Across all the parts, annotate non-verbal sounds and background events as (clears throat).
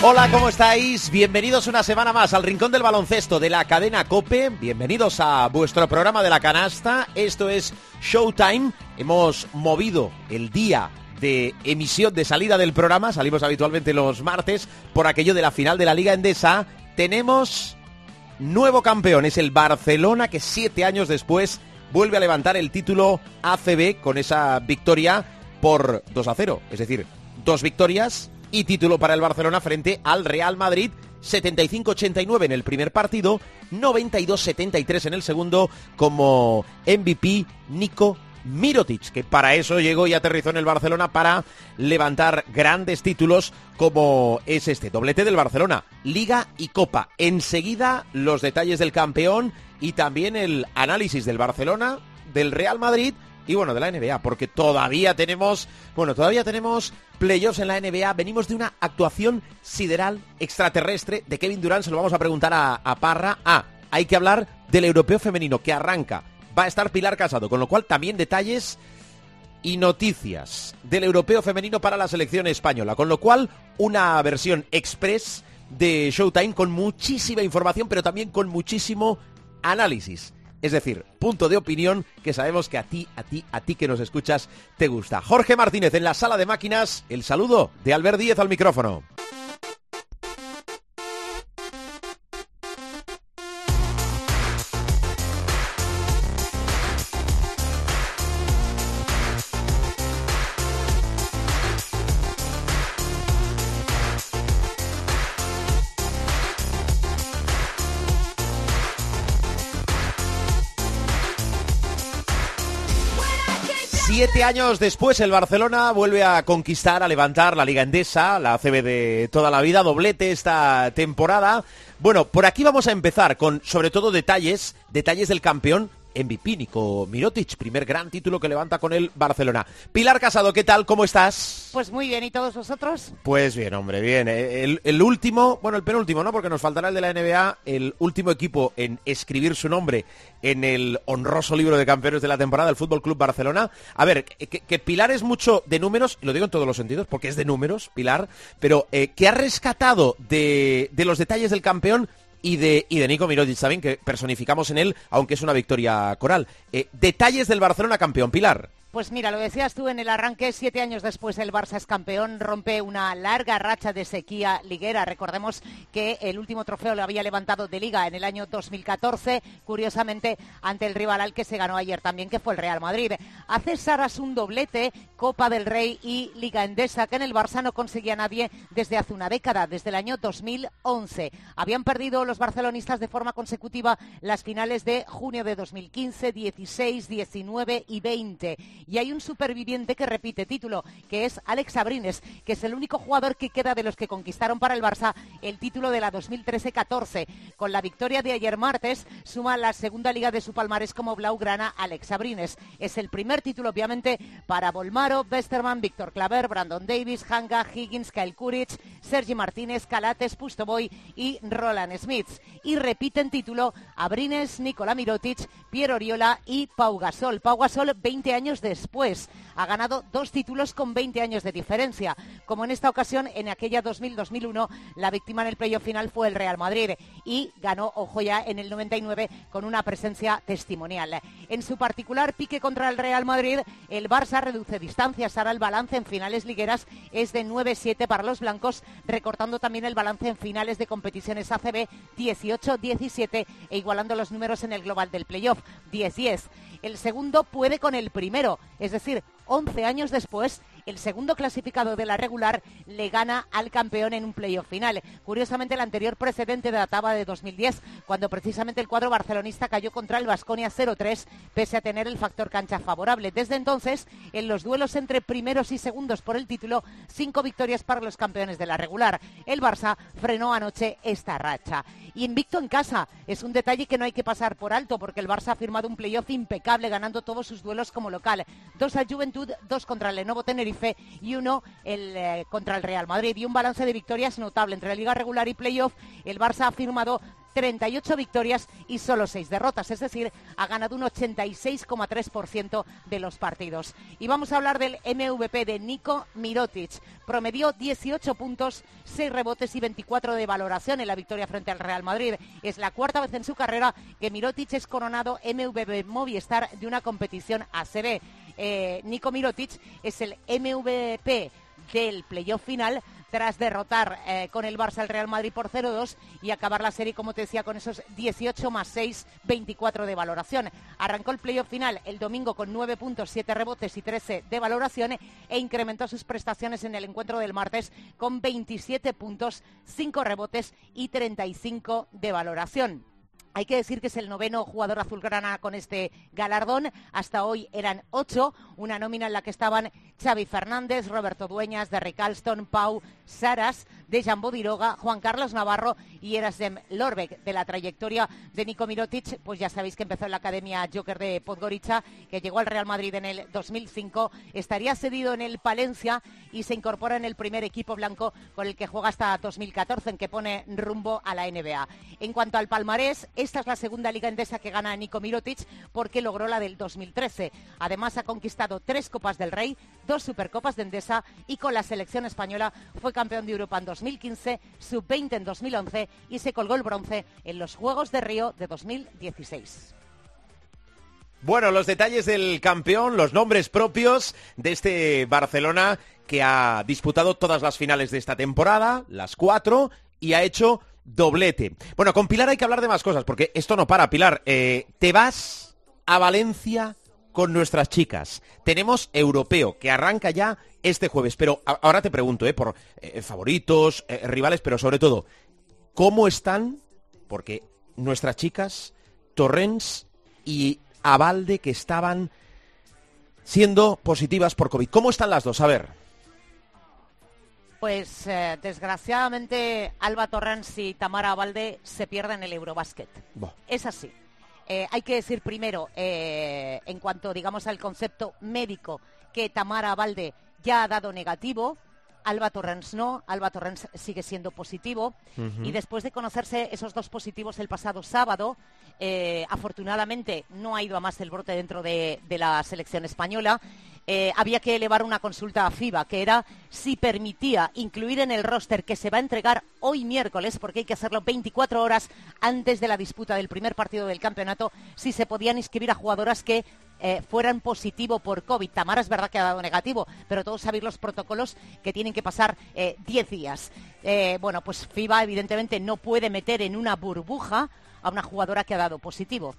Hola, ¿cómo estáis? Bienvenidos una semana más al Rincón del Baloncesto de la cadena Cope. Bienvenidos a vuestro programa de la canasta. Esto es Showtime. Hemos movido el día de emisión de salida del programa. Salimos habitualmente los martes por aquello de la final de la Liga Endesa. Tenemos nuevo campeón. Es el Barcelona que siete años después vuelve a levantar el título ACB con esa victoria por 2 a 0. Es decir, dos victorias y título para el Barcelona frente al Real Madrid. 75-89 en el primer partido, 92-73 en el segundo, como MVP Nico Mirotic, que para eso llegó y aterrizó en el Barcelona para levantar grandes títulos como es este doblete del Barcelona, Liga y Copa. Enseguida los detalles del campeón y también el análisis del Barcelona, del Real Madrid y bueno, de la NBA, porque todavía tenemos, bueno, todavía tenemos playoffs en la NBA. Venimos de una actuación sideral extraterrestre de Kevin Durant, se lo vamos a preguntar a, a Parra. Ah, hay que hablar del europeo femenino que arranca. Va a estar Pilar Casado, con lo cual también detalles y noticias del europeo femenino para la selección española, con lo cual una versión express de Showtime con muchísima información, pero también con muchísimo análisis. Es decir, punto de opinión que sabemos que a ti, a ti, a ti que nos escuchas te gusta. Jorge Martínez en la sala de máquinas, el saludo de Albert Díez al micrófono. Años después, el Barcelona vuelve a conquistar, a levantar la Liga Endesa, la ACB de toda la vida, doblete esta temporada. Bueno, por aquí vamos a empezar con, sobre todo, detalles, detalles del campeón MVP, Nico Mirotic, primer gran título que levanta con el Barcelona. Pilar Casado, ¿qué tal? ¿Cómo estás? Pues muy bien, ¿y todos vosotros? Pues bien, hombre, bien. Eh, El, el último, bueno, el penúltimo, ¿no? Porque nos faltará el de la NBA, el último equipo en escribir su nombre en el honroso libro de campeones de la temporada, el Fútbol Club Barcelona. A ver, que, que Pilar es mucho de números, y lo digo en todos los sentidos, porque es de números, Pilar, pero eh, que ha rescatado de, de los detalles del campeón y de, y de Nico Mirotic también, que personificamos en él, aunque es una victoria coral. Eh, detalles del Barcelona campeón, Pilar. Pues mira, lo decías tú en el arranque, siete años después el Barça es campeón, rompe una larga racha de sequía liguera. Recordemos que el último trofeo lo había levantado de liga en el año 2014, curiosamente ante el rival al que se ganó ayer también, que fue el Real Madrid. Hace Saras un doblete, Copa del Rey y Liga Endesa, que en el Barça no conseguía nadie desde hace una década, desde el año 2011. Habían perdido los barcelonistas de forma consecutiva las finales de junio de 2015, 16, 19 y 20 y hay un superviviente que repite título, que es Alex Abrines, que es el único jugador que queda de los que conquistaron para el Barça el título de la 2013-14. Con la victoria de ayer martes, suma la segunda liga de su palmarés como Blaugrana Alex Abrines. Es el primer título, obviamente, para Bolmaro, Westerman, Víctor Claver, Brandon Davis, Hanga, Higgins, Kyle Kuric, Sergi Martínez, Calates, Pustoboy y Roland Smith. Y repiten título Abrines, Nicola Mirotic, Piero Oriola y Pau Gasol. Pau Gasol, 20 años después. Ha ganado dos títulos con 20 años de diferencia. Como en esta ocasión, en aquella 2000-2001, la víctima en el playoff final fue el Real Madrid y ganó, ojo ya, en el 99 con una presencia testimonial. En su particular pique contra el Real Madrid, el Barça reduce distancias. Ahora el balance en finales ligueras es de 9-7 para los blancos, recortando también el balance en finales de competiciones ACB 18-17 e igualando los números en el global del playoff 10-10. El segundo puede con el primero, es decir, 11 años después, el segundo clasificado de la regular le gana al campeón en un playoff final. Curiosamente, el anterior precedente databa de 2010, cuando precisamente el cuadro barcelonista cayó contra el Vasconia 0-3, pese a tener el factor cancha favorable. Desde entonces, en los duelos entre primeros y segundos por el título, cinco victorias para los campeones de la regular. El Barça frenó anoche esta racha. Y invicto en casa es un detalle que no hay que pasar por alto, porque el Barça ha firmado un playoff impecable, ganando todos sus duelos como local. Dos al Juventud, dos contra el Lenovo Tenerife y uno el, eh, contra el Real Madrid. Y un balance de victorias notable entre la Liga Regular y Playoff. El Barça ha firmado 38 victorias y solo 6 derrotas, es decir, ha ganado un 86,3% de los partidos. Y vamos a hablar del MVP de Nico Mirotic. Promedió 18 puntos, 6 rebotes y 24 de valoración en la victoria frente al Real Madrid. Es la cuarta vez en su carrera que Mirotic es coronado MVP Movistar de una competición ACB. Eh, Nico Mirotic es el MVP del playoff final tras derrotar eh, con el Barça al Real Madrid por 0-2 y acabar la serie, como te decía, con esos 18 más 6, 24 de valoración. Arrancó el playoff final el domingo con 9 puntos, 7 rebotes y 13 de valoración e incrementó sus prestaciones en el encuentro del martes con 27 puntos, 5 rebotes y 35 de valoración. Hay que decir que es el noveno jugador azulgrana con este galardón. Hasta hoy eran ocho, una nómina en la que estaban Xavi Fernández, Roberto Dueñas, Derrick Alston, Pau Saras, Dejan Bodiroga, Juan Carlos Navarro y Erasem Lorbeck. De la trayectoria de Nico Mirotic, pues ya sabéis que empezó en la Academia Joker de Podgorica, que llegó al Real Madrid en el 2005. Estaría cedido en el Palencia y se incorpora en el primer equipo blanco con el que juega hasta 2014, en que pone rumbo a la NBA. En cuanto al palmarés, esta es la segunda liga endesa que gana Nico Mirotic porque logró la del 2013. Además ha conquistado tres Copas del Rey, dos Supercopas de Endesa y con la selección española fue campeón de Europa en 2015, sub-20 en 2011 y se colgó el bronce en los Juegos de Río de 2016. Bueno, los detalles del campeón, los nombres propios de este Barcelona que ha disputado todas las finales de esta temporada, las cuatro, y ha hecho doblete. Bueno, con Pilar hay que hablar de más cosas, porque esto no para, Pilar. Eh, te vas a Valencia con nuestras chicas. Tenemos europeo, que arranca ya este jueves. Pero ahora te pregunto, eh, por eh, favoritos, eh, rivales, pero sobre todo, ¿cómo están? Porque nuestras chicas, Torrens y Avalde, que estaban siendo positivas por COVID. ¿Cómo están las dos? A ver. Pues eh, desgraciadamente Alba Torrens y Tamara Abalde se pierden el Eurobasket. Es así. Eh, hay que decir primero, eh, en cuanto digamos al concepto médico, que Tamara Abalde ya ha dado negativo. Alba Torrens no, Alba Torrens sigue siendo positivo. Y después de conocerse esos dos positivos el pasado sábado, afortunadamente no ha ido a más el brote dentro de la selección española. Eh, había que elevar una consulta a FIBA, que era si permitía incluir en el roster que se va a entregar hoy miércoles, porque hay que hacerlo 24 horas antes de la disputa del primer partido del campeonato, si se podían inscribir a jugadoras que eh, fueran positivo por COVID. Tamara es verdad que ha dado negativo, pero todos sabéis los protocolos que tienen que pasar 10 eh, días. bueno, pues FIBA evidentemente no puede meter en una burbuja a una jugadora que ha dado positivo.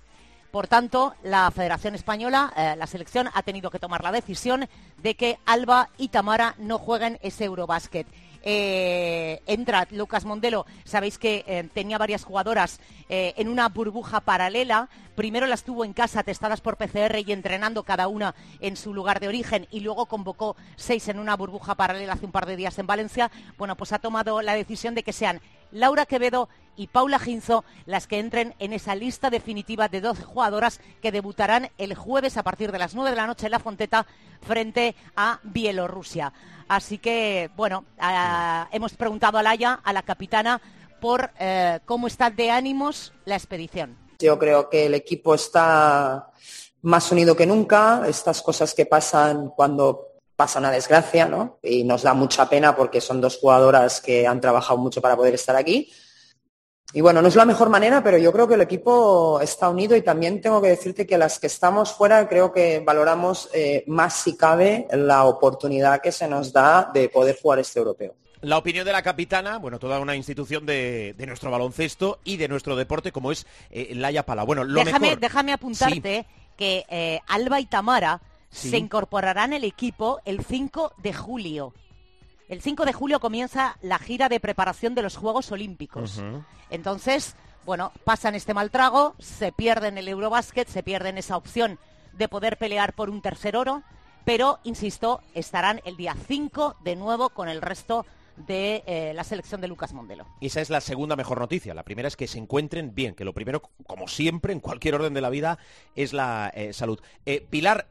Por tanto, la Federación Española, eh, la selección, ha tenido que tomar la decisión de que Alba y Tamara no jueguen ese Eurobásquet. Eh, entra Lucas Mondelo, sabéis que eh, tenía varias jugadoras en una burbuja paralela. Primero las tuvo en casa testadas por PCR y entrenando cada una en su lugar de origen y luego convocó seis en una burbuja paralela hace un par de días en Valencia. Bueno, pues ha tomado la decisión de que sean Laura Quevedo y Paula Ginzo las que entren en esa lista definitiva de 12 jugadoras que debutarán el jueves a partir de las 9 de la noche en la Fonteta frente a Bielorrusia. Así que, bueno, hemos preguntado a Laia, a la capitana, por eh, cómo está de ánimos la expedición. Yo creo que el equipo está más unido que nunca. Estas cosas que pasan cuando pasa una desgracia, ¿no? Y nos da mucha pena porque son dos jugadoras que han trabajado mucho para poder estar aquí. Y bueno, no es la mejor manera, pero yo creo que el equipo está unido y también tengo que decirte que las que estamos fuera creo que valoramos eh, más si cabe la oportunidad que se nos da de poder jugar este europeo. La opinión de la capitana, bueno, toda una institución de, nuestro baloncesto y de nuestro deporte como es eh, Laia Pala. Bueno, lo déjame, déjame apuntarte que eh, Alba y Tamara se incorporarán el equipo el 5 de julio. El 5 de julio comienza la gira de preparación de los Juegos Olímpicos. Entonces, bueno, pasan este mal trago, se pierden el Eurobasket, se pierden esa opción de poder pelear por un tercer oro, pero, insisto, estarán el día 5 de nuevo con el resto de eh, la selección de Lucas Mondelo. Esa es la segunda mejor noticia. La primera es que se encuentren bien, que lo primero, como siempre, en cualquier orden de la vida, es la eh, salud. Eh, Pilar,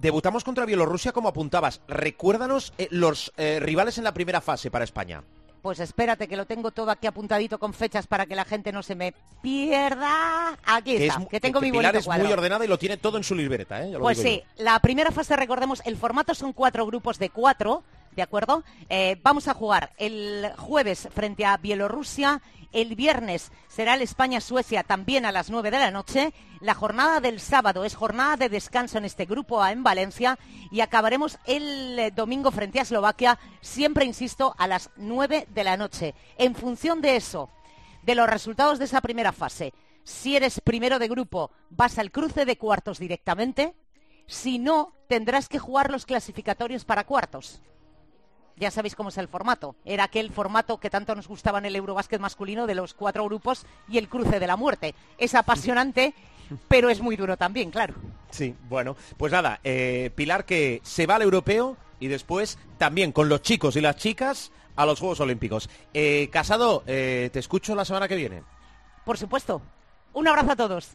debutamos contra Bielorrusia como apuntabas. Recuérdanos los rivales en la primera fase para España. Pues espérate que lo tengo todo aquí apuntadito con fechas para que la gente no se me pierda. Aquí está, que tengo mi Pilar es muy ordenada y lo tiene todo en su libreta, ¿eh? pues sí, la primera fase, recordemos, el formato son cuatro grupos de cuatro. ¿De acuerdo? Eh, vamos a jugar el jueves frente a Bielorrusia, el viernes será el España-Suecia también a las 9 de la noche, la jornada del sábado es jornada de descanso en este grupo A en Valencia y acabaremos el eh, domingo frente a Eslovaquia, siempre insisto, a las 9 de la noche. En función de eso, de los resultados de esa primera fase, si eres primero de grupo, vas al cruce de cuartos directamente, si no, tendrás que jugar los clasificatorios para cuartos ya sabéis cómo es el formato. Era aquel formato que tanto nos gustaba en el Eurobásquet masculino de los cuatro grupos y el cruce de la muerte. Es apasionante, (laughs) pero es muy duro también, claro. Sí, bueno, pues nada, eh, Pilar que se va al europeo y después también con los chicos y las chicas a los Juegos Olímpicos. Eh, Casado, eh, te escucho la semana que viene. Por supuesto. Un abrazo a todos.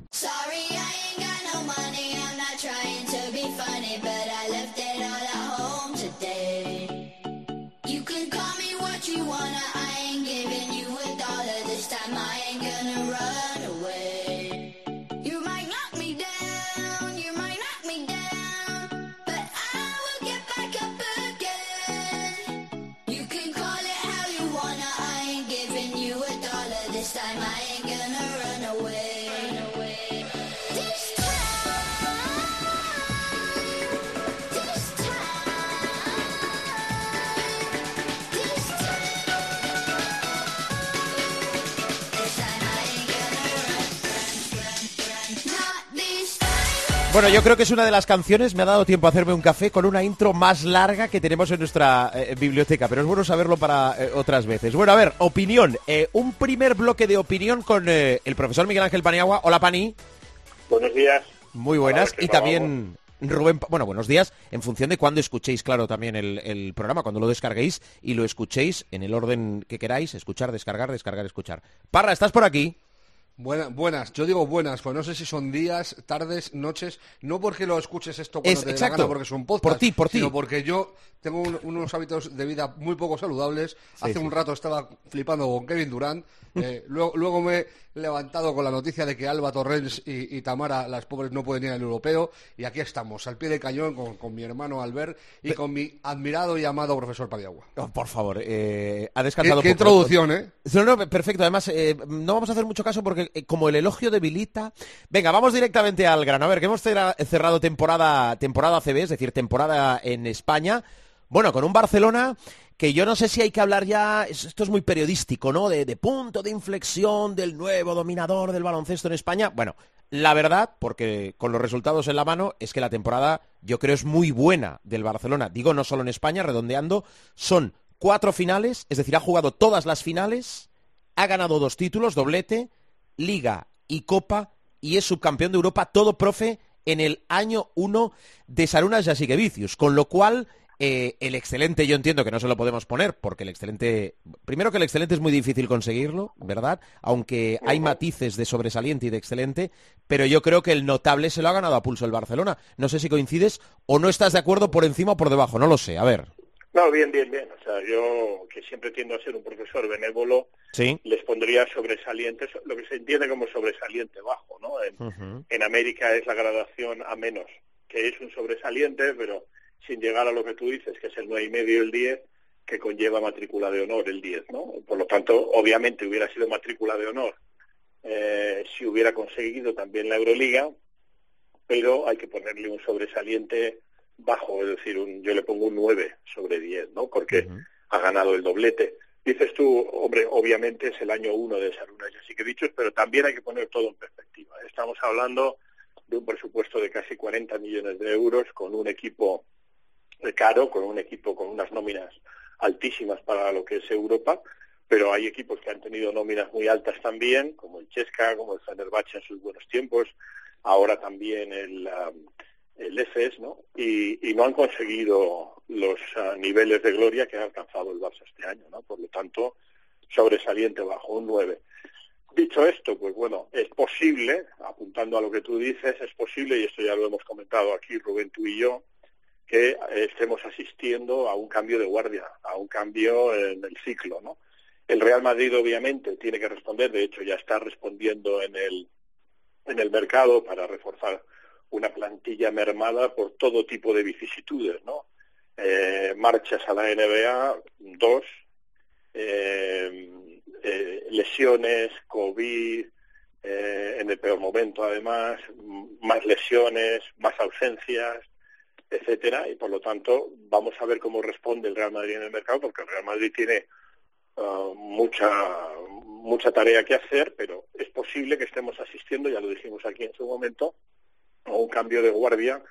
Bueno, yo creo que es una de las canciones, me ha dado tiempo a hacerme un café con una intro más larga que tenemos en nuestra eh, biblioteca, pero es bueno saberlo para eh, otras veces. Bueno, a ver, opinión. Eh, un primer bloque de opinión con el profesor Miguel Ángel Paniagua. Hola, Pani. Buenos días. Muy buenas. Y también Rubén, bueno, buenos días, en función de cuándo escuchéis, claro, también el, el, programa, cuando lo descarguéis y lo escuchéis en el orden que queráis, escuchar, descargar, descargar, escuchar. Parra, ¿estás por aquí? Buenas, yo digo buenas, pues no sé si son días, tardes, noches, no porque lo escuches esto cuando te exacto, gana porque es un podcast, por ti, por ti. sino porque yo tengo unos hábitos de vida muy poco saludables. Hace un rato estaba flipando con Kevin Durant, eh, (laughs) luego, luego me levantado con la noticia de que Alba Torrens y, Tamara, las pobres, no pueden ir al europeo, y aquí estamos, al pie de cañón, con, mi hermano Albert y con mi admirado y amado profesor Padiagua. Oh, por favor, eh, ha descansado. ¿Qué, introducción, ¿eh? No, perfecto, además, eh, no vamos a hacer mucho caso porque eh, como el elogio debilita. Venga, vamos directamente al grano. A ver, que hemos cerrado temporada, temporada CB, es decir, temporada en España. Bueno, con un Barcelona que yo no sé si hay que hablar ya, esto es muy periodístico, ¿no? De, de, punto de inflexión del nuevo dominador del baloncesto en España. Bueno, la verdad, porque con los resultados en la mano, es que la temporada yo creo es muy buena del Barcelona. Digo, no solo en España, redondeando, son cuatro finales, es decir, ha jugado todas las finales, ha ganado dos títulos, doblete, Liga y Copa y es subcampeón de Europa, todo profe en el año 1 de Sarunas Jasikevicius, con lo cual eh, el excelente yo entiendo que no se lo podemos poner, porque el excelente, primero que el excelente es muy difícil conseguirlo, ¿verdad? Aunque hay matices de sobresaliente y de excelente, pero yo creo que el notable se lo ha ganado a pulso el Barcelona. No sé si coincides o no estás de acuerdo por encima o por debajo, no lo sé, a ver. No, bien, bien, bien. O sea, yo que siempre tiendo a ser un profesor benévolo, les pondría sobresalientes, lo que se entiende como sobresaliente bajo, ¿no? En, en América es la graduación a menos, que es un sobresaliente, pero sin llegar a lo que tú dices, que es el nueve y medio el 10, que conlleva matrícula de honor el 10, ¿no? Por lo tanto, obviamente hubiera sido matrícula de honor eh, si hubiera conseguido también la Euroliga, pero hay que ponerle un sobresaliente bajo, es decir, un, yo le pongo un 9 sobre 10, ¿no? Porque ha ganado el doblete. Dices tú, hombre, obviamente es el año uno de Saruna, ya sí que he dicho, pero también hay que poner todo en perspectiva. Estamos hablando de un presupuesto de casi 40 millones de euros con un equipo caro, con un equipo con unas nóminas altísimas para lo que es Europa, pero hay equipos que han tenido nóminas muy altas también, como el Chesca, como el Fenerbahce en sus buenos tiempos, ahora también el, um, el EFES, ¿no? Y, no han conseguido los uh, niveles de gloria que ha alcanzado el Barça este año, ¿no? Por lo tanto, sobresaliente bajo un 9. Dicho esto, pues bueno, es posible, apuntando a lo que tú dices, es posible, y esto ya lo hemos comentado aquí Rubén, tú y yo, que estemos asistiendo a un cambio de guardia, a un cambio en el ciclo, ¿no? El Real Madrid obviamente tiene que responder, de hecho ya está respondiendo en el en el mercado para reforzar una plantilla mermada por todo tipo de vicisitudes, ¿no? Eh, marchas a la NBA, dos, eh, eh, lesiones, COVID, en el peor momento además, más lesiones, más ausencias, etcétera, y por lo tanto vamos a ver cómo responde el Real Madrid en el mercado, porque el Real Madrid tiene uh, mucha mucha tarea que hacer, pero es posible que estemos asistiendo, ya lo dijimos aquí en su momento, a un cambio de guardia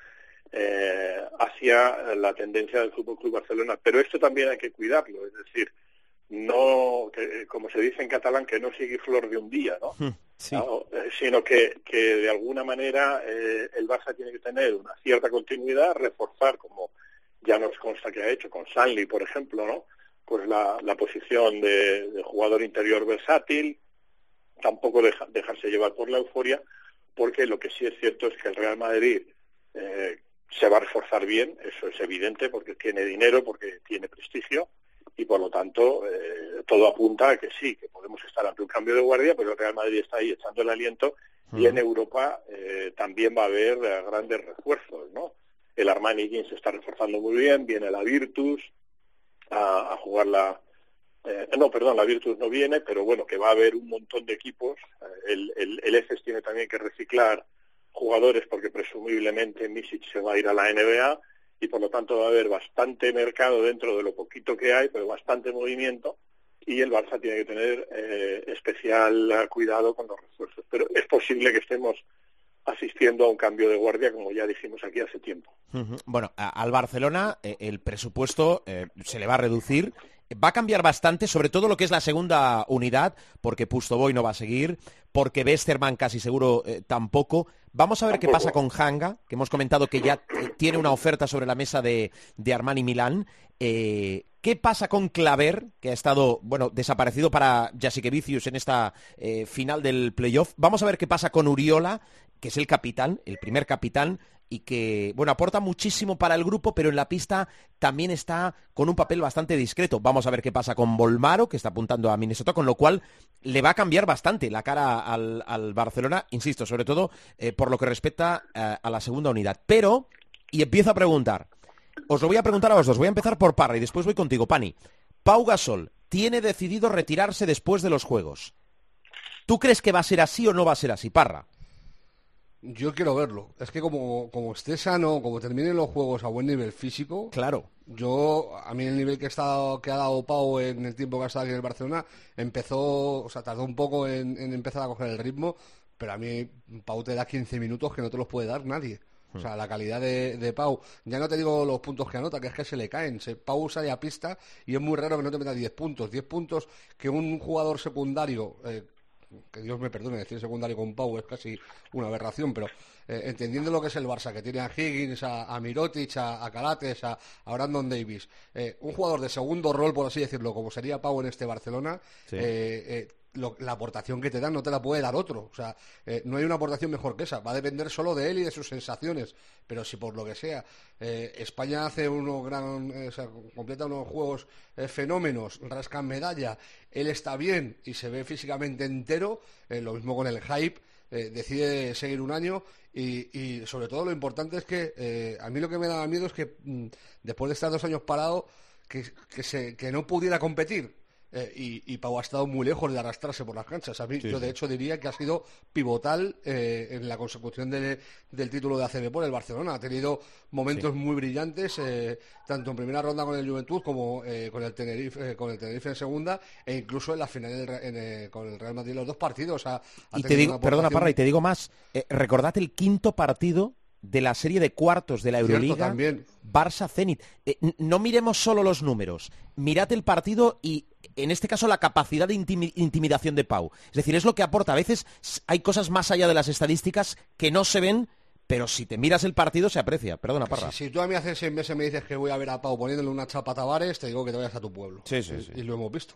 eh, hacia la tendencia del Fútbol Club Barcelona. Pero esto también hay que cuidarlo, es decir, no, que, como se dice en catalán, que no sigue flor de un día, ¿no? Hmm, eh, sino que, que de alguna manera eh, el Barça tiene que tener una cierta continuidad, reforzar, como ya nos consta que ha hecho con Sanli, por ejemplo, ¿no? Pues la, la posición de, jugador interior versátil, tampoco dejarse llevar por la euforia, porque lo que sí es cierto es que el Real Madrid eh, se va a reforzar bien, eso es evidente, porque tiene dinero, porque tiene prestigio, y por lo tanto eh, todo apunta a que sí, que podemos estar ante un cambio de guardia, pero el Real Madrid está ahí echando el aliento y en Europa eh, también va a haber eh, grandes refuerzos, ¿no? El Armani Jeans se está reforzando muy bien, viene la Virtus a, jugar la... no, perdón, la Virtus no viene, pero bueno, que va a haber un montón de equipos. el, el, el EFES tiene también que reciclar jugadores porque presumiblemente Misic se va a ir a la NBA y por lo tanto va a haber bastante mercado dentro de lo poquito que hay, pero bastante movimiento y el Barça tiene que tener eh, especial cuidado con los refuerzos. Pero es posible que estemos asistiendo a un cambio de guardia, como ya dijimos aquí hace tiempo. Bueno, al Barcelona eh, el presupuesto eh, se le va a reducir. Va a cambiar bastante, sobre todo lo que es la segunda unidad, porque Pustoboy no va a seguir, porque Westerman casi seguro tampoco. Vamos a ver qué pasa con Hanga, que hemos comentado que ya tiene una oferta sobre la mesa de, Armani Milán. Eh, ¿Qué pasa con Claver, que ha estado, bueno, desaparecido para Jasikevicius en esta eh, final del playoff? Vamos a ver qué pasa con Uriola, que es el capitán, el primer capitán y que, bueno, aporta muchísimo para el grupo, pero en la pista también está con un papel bastante discreto. Vamos a ver qué pasa con Volmaro, que está apuntando a Minnesota, con lo cual le va a cambiar bastante la cara al, Barcelona, insisto, sobre todo eh, por lo que respecta eh, a la segunda unidad. Pero, y empiezo a preguntar, os lo voy a preguntar a vosotros, voy a empezar por Parra y después voy contigo, Pani. Pau Gasol tiene decidido retirarse después de los Juegos. ¿Tú crees que va a ser así o no va a ser así, Parra? Yo quiero verlo. Es que como, como esté sano, como terminen los juegos a buen nivel físico. Claro. Yo, a mí el nivel que, está, que ha dado Pau en el tiempo que ha estado aquí en el Barcelona, empezó, o sea, tardó un poco en, empezar a coger el ritmo, pero a mí Pau te da 15 minutos que no te los puede dar nadie. O sea, la calidad de, Pau, ya no te digo los puntos que anota, que es que se le caen. Se, Pau sale a pista y es muy raro que no te meta 10 puntos. 10 puntos que un jugador secundario eh, que Dios me perdone, decir secundario con Pau es casi una aberración, pero eh, entendiendo lo que es el Barça, que tiene a Higgins, a, Mirotic, a, Calates, a, Brandon Davis, eh, un jugador de segundo rol, por así decirlo, como sería Pau en este Barcelona, eh, la aportación que te dan no te la puede dar otro. O sea, eh, no hay una aportación mejor que esa. Va a depender solo de él y de sus sensaciones. Pero si por lo que sea eh, España hace unos gran, eh, o sea, completa unos juegos fenómenos, rascan medalla, él está bien y se ve físicamente entero, lo mismo con el hype. decide seguir un año y, sobre todo lo importante es que a mí lo que me da miedo es que mm, después de estar dos años parado que, que, se, que no pudiera competir eh, y, Pau ha estado muy lejos de arrastrarse por las canchas. A mí, yo de hecho diría que ha sido pivotal eh, en la consecución del título de ACB por el Barcelona. Ha tenido momentos muy brillantes, eh, tanto en primera ronda con el Juventud como con el Tenerife, con el Tenerife en segunda, e incluso en la final con el Real Madrid los dos partidos. y te digo, perdona Parra, y te digo más, recordad el quinto partido de la serie de cuartos de la Euroliga, Barça Zenit. no miremos solo los números, mirad el partido y en este caso la capacidad de intimidación de Pau. Es decir, es lo que aporta. A veces hay cosas más allá de las estadísticas que no se ven, pero si te miras el partido se aprecia. Perdona, Parra. Si, tú a mí hace seis meses me dices que voy a ver a Pau poniéndole una chapa a Tavares, te digo que te vayas a tu pueblo. Sí, sí, sí. Y lo hemos visto.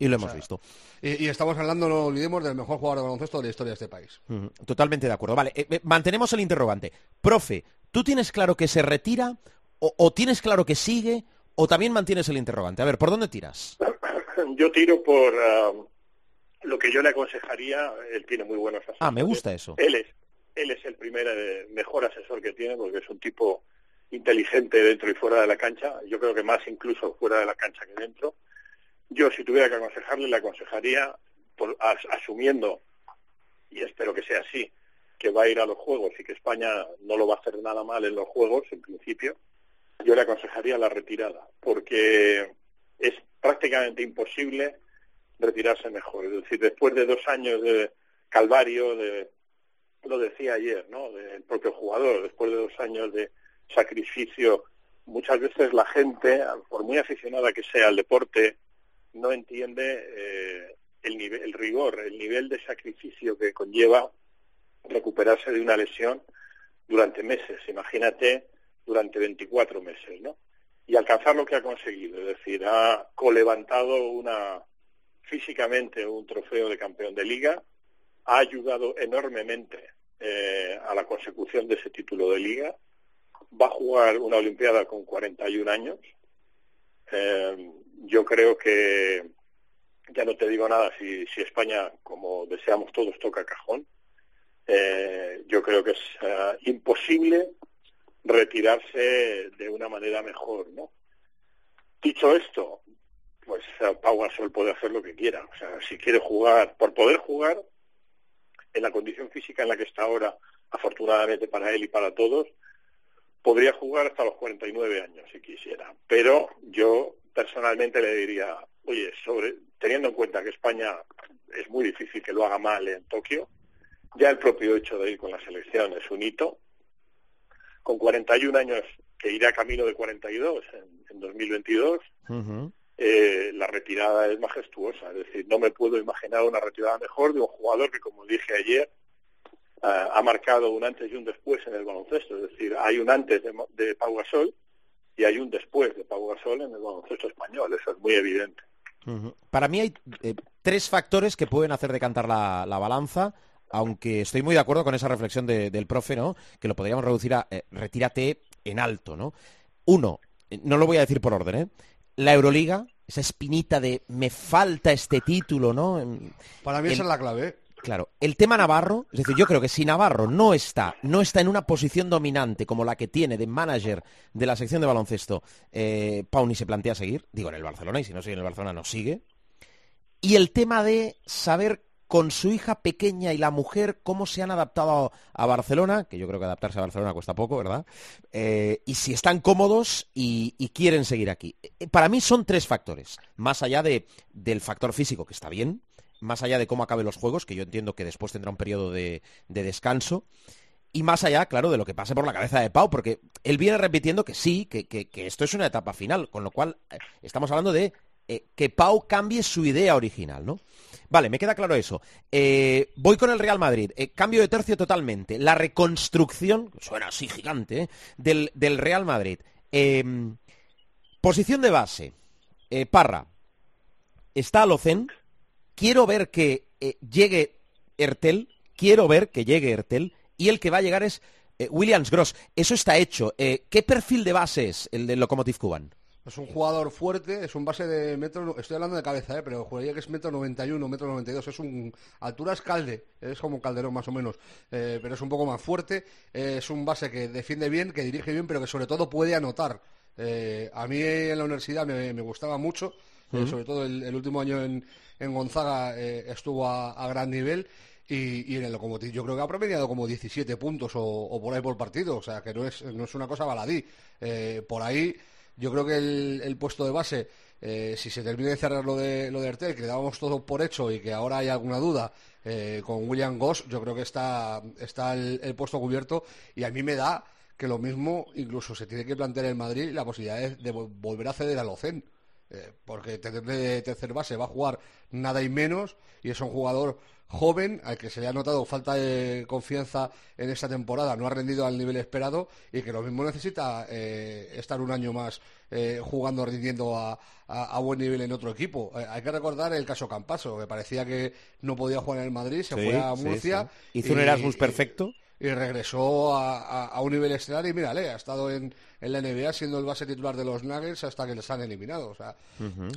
Y lo hemos visto. Y, estamos hablando, no olvidemos, del mejor jugador de baloncesto de la historia de este país. totalmente de acuerdo. Vale, eh, eh, mantenemos el interrogante. Profe, ¿tú tienes claro que se retira o tienes claro que sigue o también mantienes el interrogante? A ver, ¿por dónde tiras? (clears throat) yo tiro por ah, lo que yo le aconsejaría. Él tiene muy buenos asesores. Ah, me gusta eso. Él es, él es el primer, eh, mejor asesor que tiene porque es un tipo inteligente dentro y fuera de la cancha. Yo creo que más incluso fuera de la cancha que dentro. Yo, si tuviera que aconsejarle, le aconsejaría, por, asumiendo, y espero que sea así, que va a ir a los Juegos y que España no lo va a hacer nada mal en los Juegos, en principio, yo le aconsejaría la retirada, porque es prácticamente imposible retirarse mejor. Es decir, después de dos años de calvario, de, lo decía ayer, ¿no? Del propio jugador, después de dos años de sacrificio, muchas veces la gente, por muy aficionada que sea al deporte, no entiende eh, el, nivel, el rigor, el nivel de sacrificio que conlleva recuperarse de una lesión durante meses. Imagínate durante 24 meses, ¿no? y alcanzar lo que ha conseguido. Es decir, ha colevantado una, físicamente un trofeo de campeón de liga, ha ayudado enormemente eh, a la consecución de ese título de liga, va a jugar una Olimpiada con 41 años. Eh, yo creo que, ya no te digo nada, si, España, como deseamos todos, toca cajón, eh, yo creo que es imposible retirarse de una manera mejor, ¿no? Dicho esto, pues Pau Gasol puede hacer lo que quiera. O sea, si quiere jugar, por poder jugar, en la condición física en la que está ahora, afortunadamente para él y para todos, podría jugar hasta los 49 años si quisiera. Pero yo personalmente le diría, oye, sobre, teniendo en cuenta que España es muy difícil que lo haga mal en Tokio, ya el propio hecho de ir con la selección es un hito, con 41 años, que irá camino de 42 en, en 2022, eh, la retirada es majestuosa. Es decir, no me puedo imaginar una retirada mejor de un jugador que, como dije ayer, eh, ha marcado un antes y un después en el baloncesto. Es decir, hay un antes de, Pau Gasol y hay un después de Pau Gasol en el baloncesto español. Eso es muy evidente. Para mí hay eh, tres factores que pueden hacer decantar la, la balanza aunque estoy muy de acuerdo con esa reflexión del profe, ¿no? Que lo podríamos reducir a eh, retírate en alto, ¿no? Uno, eh, no lo voy a decir por orden, ¿eh? La Euroliga, esa espinita de me falta este título, ¿no? Para mí esa es la clave. Claro, el tema Navarro, es decir, yo creo que si Navarro no está, no está en una posición dominante como la que tiene de manager de la sección de baloncesto, eh, Pau ni se plantea seguir, digo en el Barcelona, y si no sigue en el Barcelona no sigue. Y el tema de saber con su hija pequeña y la mujer, cómo se han adaptado a, Barcelona, que yo creo que adaptarse a Barcelona cuesta poco, ¿verdad? Eh, y si están cómodos y, quieren seguir aquí. Eh, para mí son tres factores, más allá de, del factor físico, que está bien, más allá de cómo acaben los juegos, que yo entiendo que después tendrá un periodo de, descanso, y más allá, claro, de lo que pase por la cabeza de Pau, porque él viene repitiendo que sí, que, esto es una etapa final, con lo cual eh, estamos hablando de que Pau cambie su idea original, ¿no? Vale, me queda claro eso. Eh, voy con el Real Madrid. Eh, cambio de tercio totalmente. La reconstrucción, suena así gigante, eh, del, Real Madrid. Em, posición de base. Parra. Está Alocen. Quiero ver que llegue Ertel. Quiero ver que llegue Ertel. Y el que va a llegar es Williams Gross. Eso está hecho. ¿Qué perfil de base es el del Lokomotiv Cuban? Es un jugador fuerte, es un base de metro, estoy hablando de cabeza, ¿eh? pero juraría que es metro 91, metro 92, es un, altura es calde, es como Calderón más o menos, eh, pero es un poco más fuerte, eh, es un base que defiende bien, que dirige bien, pero que sobre todo puede anotar. Eh, a mí en la universidad me, gustaba mucho, sobre todo el, último año en, Gonzaga estuvo a, gran nivel. Y, en el Locomotiv yo creo que ha promediado como 17 puntos o, por ahí por partido, o sea que no es, no es una cosa baladí. por ahí yo creo que el, puesto de base, eh, si se termina de cerrar lo de, lo de Ertel, que dábamos todo por hecho y que ahora hay alguna duda eh, con William Goss, yo creo que está, está el, puesto cubierto y a mí me da que lo mismo incluso se tiene que plantear en Madrid la posibilidad de, volver a ceder al Ocen. Eh, porque de tercer base va a jugar nada y menos y es un jugador joven, al que se le ha notado falta de confianza en esta temporada, no ha rendido al nivel esperado y que lo mismo necesita eh, estar un año más eh, jugando, rindiendo a, buen nivel en otro equipo. Eh, hay que recordar el caso Campaso, que parecía que no podía jugar en el Madrid, se fue a Murcia. Hizo un Erasmus perfecto y regresó a, un nivel estelar y mírale, ha estado en, la NBA siendo el base titular de los Nuggets hasta que les han eliminado. O sea,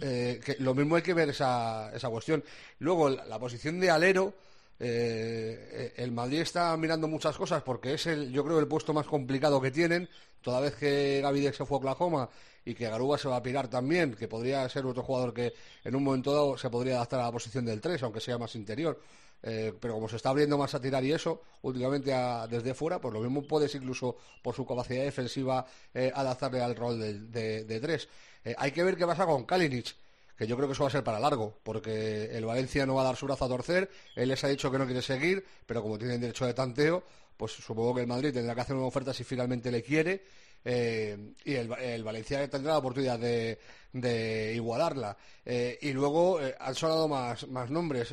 eh, que lo mismo hay que ver esa, esa cuestión. Luego, la, posición de alero, eh, el Madrid está mirando muchas cosas porque es el, yo creo, el puesto más complicado que tienen. Toda vez que Gavidex se fue a Oklahoma y que Garuba se va a pirar también, que podría ser otro jugador que en un momento dado se podría adaptar a la posición del 3, aunque sea más interior. Eh, pero como se está abriendo más a tirar y eso, últimamente desde fuera, pues lo mismo puedes incluso por su capacidad defensiva eh, adaptarle al rol de, tres. Eh, hay que ver qué pasa con Kalinic, que yo creo que eso va a ser para largo, porque el Valencia no va a dar su brazo a torcer, él les ha dicho que no quiere seguir, pero como tienen derecho de tanteo, pues supongo que el Madrid tendrá que hacer una oferta si finalmente le quiere eh, y el, Valencia tendrá la oportunidad de, igualarla. Eh, y luego eh, han sonado más, nombres,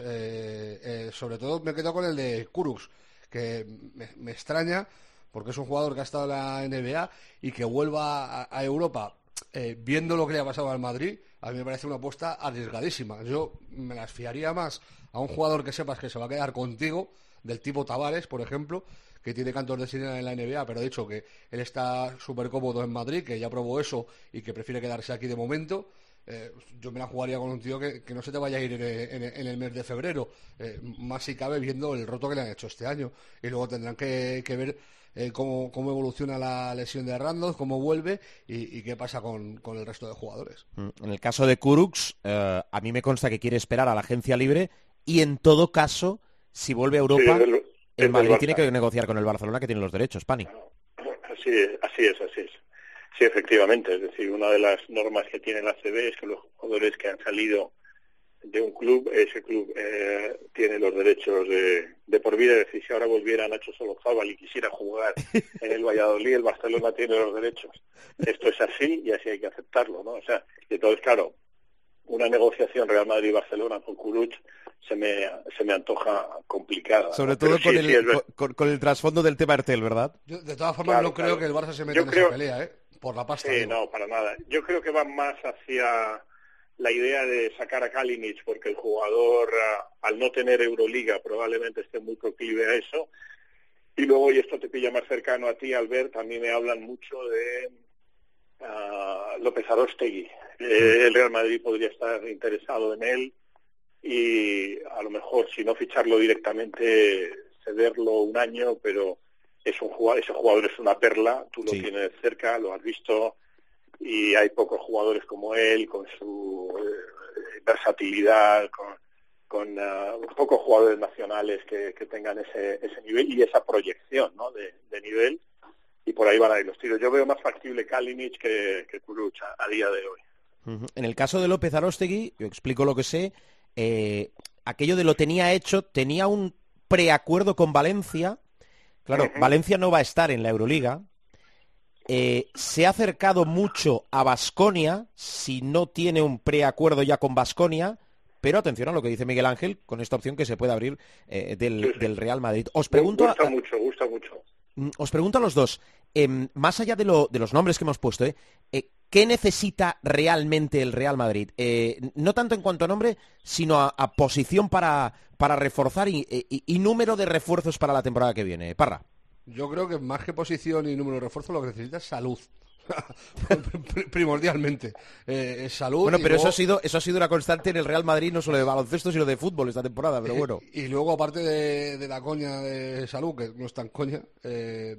sobre todo me quedo con el de Kurux, que me, extraña porque es un jugador que ha estado en la NBA y que vuelva a, Europa viendo lo que le ha pasado al Madrid, a mí me parece una apuesta arriesgadísima. Yo me las fiaría más a un jugador que sepas que se va a quedar contigo, del tipo Tavares, por ejemplo, que tiene cantos de sirena en la NBA, pero ha dicho que él está súper cómodo en Madrid, que ya probó eso y que prefiere quedarse aquí de momento. Eh, yo me la jugaría con un tío que, no se te vaya a ir en, el mes de febrero, eh, más si cabe viendo el roto que le han hecho este año. Y luego tendrán que, ver eh, cómo, evoluciona la lesión de Randos, cómo vuelve y, qué pasa con, el resto de jugadores. Mm, en el caso de Kurux, a mí me consta que quiere esperar a la agencia libre y en todo caso, si vuelve a Europa, el Madrid tiene que negociar con el Barcelona que tiene los derechos, Pani. Así es, así es, así es. Sí, efectivamente. Es decir, una de las normas que tiene la CB es que los jugadores que han salido de un club, ese club eh, tiene los derechos de, por vida. Es decir, si ahora volviera Nacho Solozábal y quisiera jugar (laughs) en el Valladolid, el Barcelona tiene los derechos. Esto es así y así hay que aceptarlo, ¿no? O sea, entonces, claro, una negociación Real Madrid-Barcelona con Curuch se me, se me antoja complicada. Sobre todo con, el, con, el trasfondo del tema Artel, ¿verdad? de todas formas, no creo que el Barça se meta en esa pelea, ¿eh? Por la pasta. Sí, no, para nada. Yo creo que va más hacia la idea de sacar a Kalinic, porque el jugador, ah, al no tener Euroliga, probablemente esté muy proclive a eso. Y luego, y esto te pilla más cercano a ti, Albert, también me hablan mucho de uh, López Arostegui. Eh, el Real Madrid podría estar interesado en él y a lo mejor si no ficharlo directamente cederlo un año, pero es un jugador, ese jugador es una perla, tú lo tienes cerca, lo has visto y hay pocos jugadores como él con su eh, versatilidad, con, con uh, pocos jugadores nacionales que, tengan ese, ese nivel y esa proyección ¿no? de, nivel y por ahí van a ir los tiros. Yo veo más factible Kalinic que, que a, día de hoy. En el caso de López Arostegui, yo explico lo que sé, eh, aquello de lo tenía hecho, tenía un preacuerdo con Valencia. Claro, Valencia no va a estar en la Euroliga. Eh, se ha acercado mucho a Basconia, si no tiene un preacuerdo ya con Basconia, pero atención a lo que dice Miguel Ángel con esta opción que se puede abrir eh, del, Real Madrid. Os pregunto. Gusta mucho, gusta mucho. Mm, os pregunto a los dos, em, más allá de, de, los nombres que hemos puesto, eh, ¿qué necesita realmente el Real Madrid? Eh, no tanto en cuanto a nombre, sino a, posición para, para reforzar y, número de refuerzos para la temporada que viene. Parra. Yo creo que más que posición y número de refuerzos, lo que necesita es salud. (laughs) primordialmente eh, salud bueno pero eso ha sido eso ha sido una constante en el Real Madrid no solo de baloncesto sino de fútbol esta temporada pero (laughs) bueno y, luego aparte de, la coña de salud que no es tan coña eh,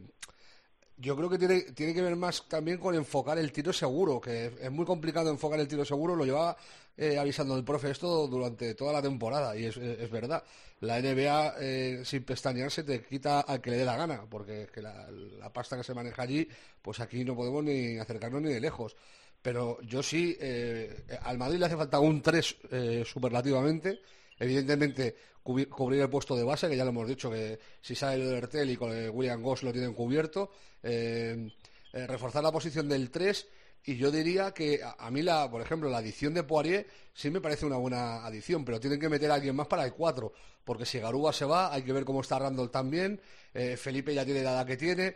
yo creo que tiene, tiene que ver más también con enfocar el tiro seguro, que es muy complicado enfocar el tiro seguro, lo llevaba eh, avisando el profe esto durante toda la temporada, y es, es verdad. La NBA, eh, sin pestañearse, te quita al que le dé la gana, porque que la, pasta que se maneja allí, pues aquí no podemos ni acercarnos ni de lejos. Pero yo sí, eh, al Madrid le hace falta un 3 superlativamente. Evidentemente, cubrir el puesto de base, que ya lo hemos dicho, que si sale el Ertel y con el William Goss lo tienen cubierto. Eh, eh, reforzar la posición del 3 y yo diría que a, mí, la, por ejemplo, la adición de Poirier sí me parece una buena adición, pero tienen que meter a alguien más para el 4, porque si Garuba se va, hay que ver cómo está Randall también, eh, Felipe ya tiene la edad que tiene,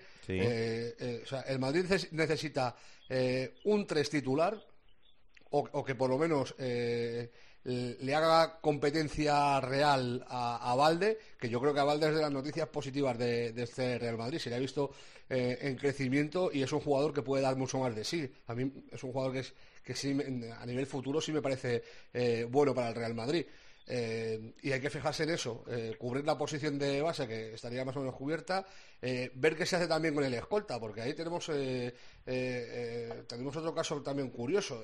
o sea, el Madrid necesita un 3 titular, o, que por lo menos le haga competencia real a, Valde, que yo creo que a Valde es de las noticias positivas de, este Real Madrid. Se le ha visto eh, en crecimiento y es un jugador que puede dar mucho más de sí. A mí es un jugador que, a nivel futuro sí me parece eh, bueno para el Real Madrid. Eh, y hay que fijarse en eso, eh, cubrir la posición de base que estaría más o menos cubierta, eh, ver qué se hace también con el escolta, porque ahí tenemos tenemos otro caso también curioso.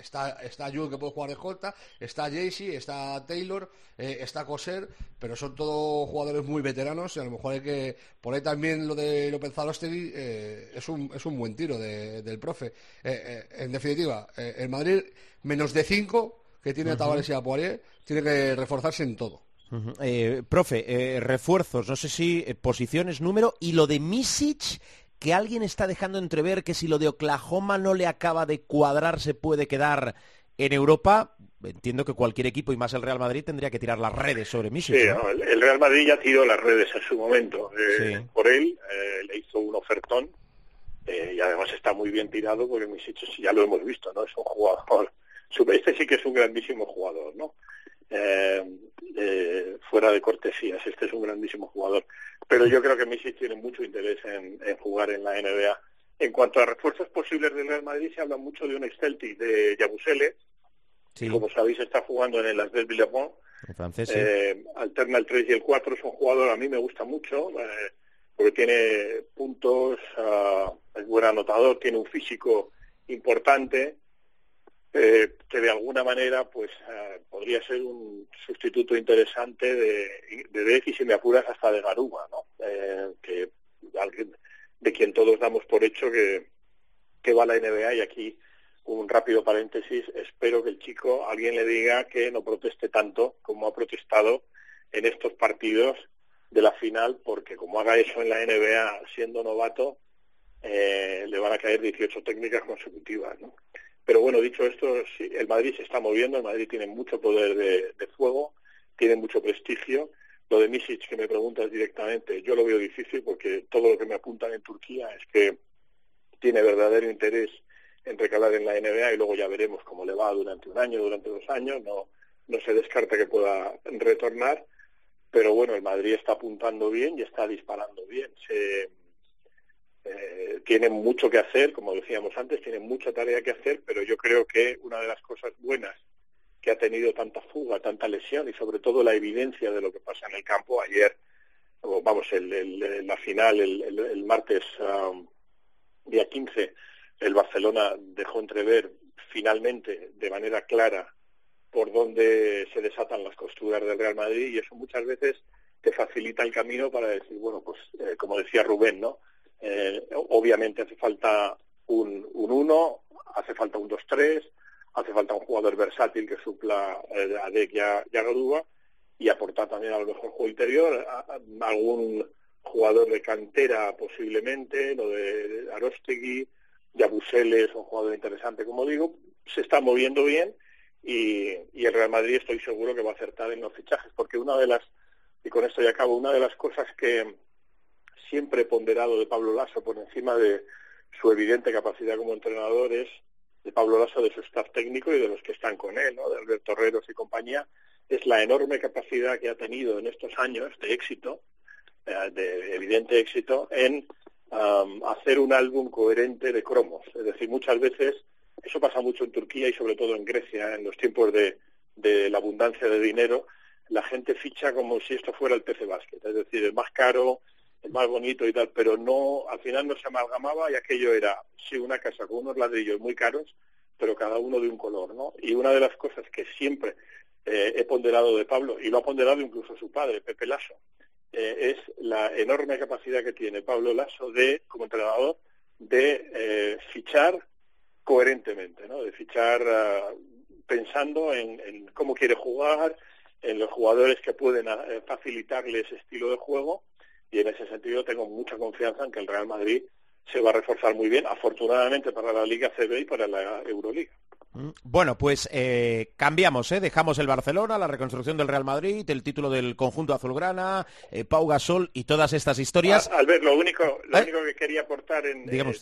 está está Jules que puede jugar de escolta, está Jaycee, está Taylor, está Coser, pero son todos jugadores muy veteranos y a lo mejor hay que por ahí también lo de López Zalostegui es un es un buen tiro del profe. en definitiva, el Madrid menos de 5 que tiene Tavares y Apoiré, tiene que reforzarse en todo. Eh, profe, eh, refuerzos, no sé si eh, posiciones, número, y lo de Misic, que alguien está dejando entrever que si lo de Oklahoma no le acaba de cuadrar, se puede quedar en Europa. Entiendo que cualquier equipo, y más el Real Madrid, tendría que tirar las redes sobre Misic. Sí, el Real Madrid ya tiró las redes en su momento. Por él le hizo un ofertón y además está muy bien tirado porque Misic ya lo hemos visto, ¿no? Es un jugador este sí que es un grandísimo jugador, ¿no? Eh, eh, fuera de cortesías, este es un grandísimo jugador. Pero yo creo que Messi tiene mucho interés en, jugar en la NBA. En cuanto a refuerzos posibles del Real Madrid, se habla mucho de un Celtic de Yabusele, sí. como sabéis está jugando en el Asbel Villapón. Eh, alterna el 3 y el 4, es un jugador a mí me gusta mucho, porque tiene puntos, uh, es buen anotador, tiene un físico importante, eh, que de alguna manera pues eh, podría ser un sustituto interesante de, de y si me apuras hasta de Garuba, ¿no? Eh, de quien todos damos por hecho que, que va a la NBA y aquí un rápido paréntesis, espero que el chico, alguien le diga que no proteste tanto como ha protestado en estos partidos de la final, porque como haga eso en la NBA siendo novato, le van a caer 18 técnicas consecutivas, ¿no? Pero bueno, dicho esto, el Madrid se está moviendo, el Madrid tiene mucho poder de, fuego, tiene mucho prestigio. Lo de Misic, que me preguntas directamente, yo lo veo difícil porque todo lo que me apuntan en Turquía es que tiene verdadero interés en recalar en la NBA y luego ya veremos cómo le va durante un año, durante dos años. No, no se descarta que pueda retornar, pero bueno, el Madrid está apuntando bien y está disparando bien. Eh, tienen mucho que hacer, como decíamos antes, tienen mucha tarea que hacer, pero yo creo que una de las cosas buenas que ha tenido tanta fuga, tanta lesión y sobre todo la evidencia de lo que pasa en el campo ayer, vamos, el, la final el, martes um, día 15, el Barcelona dejó entrever finalmente de manera clara por dónde se desatan las costuras del Real Madrid y eso muchas veces te facilita el camino para decir, bueno, pues eh, como decía Rubén, ¿no? Eh, obviamente hace falta un 1, hace falta un 2-3, hace falta un jugador versátil que supla eh, a Dek y a, y aportar también a lo mejor juego interior, algún jugador de cantera posiblemente, lo de Arostegui, Yabusele es un jugador interesante, como digo, se está moviendo bien y, y el Real Madrid estoy seguro que va a acertar en los fichajes, porque una de las, y con esto ya acabo, una de las cosas que, siempre ponderado de Pablo Lasso por encima de su evidente capacidad como entrenador es de Pablo Lasso, de su staff técnico y de los que están con él, ¿no? de Alberto Herreros y compañía, es la enorme capacidad que ha tenido en estos años de éxito, eh, de evidente éxito, en hacer un álbum coherente de cromos. Es decir, muchas veces, eso pasa mucho en Turquía y sobre todo en Grecia, en los tiempos de, de la abundancia de dinero, la gente ficha como si esto fuera el PC Basket, es decir, el más caro, más bonito y tal, pero no, al final no se amalgamaba y aquello era, sí, una casa con unos ladrillos muy caros, pero cada uno de un color, ¿no? Y una de las cosas que siempre eh, he ponderado de Pablo, y lo ha ponderado incluso su padre, Pepe Lasso, eh, es la enorme capacidad que tiene Pablo Lasso de, como entrenador, de eh, fichar coherentemente, ¿no? De fichar ah, pensando en, cómo quiere jugar, en los jugadores que pueden facilitarle ese estilo de juego, y en ese sentido tengo mucha confianza en que el Real Madrid se va a reforzar muy bien, afortunadamente para la Liga CB y para la Euroliga. Mm, bueno, pues eh, cambiamos, ¿eh? dejamos el Barcelona, la reconstrucción del Real Madrid, el título del conjunto azulgrana, eh, Pau Gasol y todas estas historias. Al ver, lo único, lo ¿Eh? único que quería aportar en digamos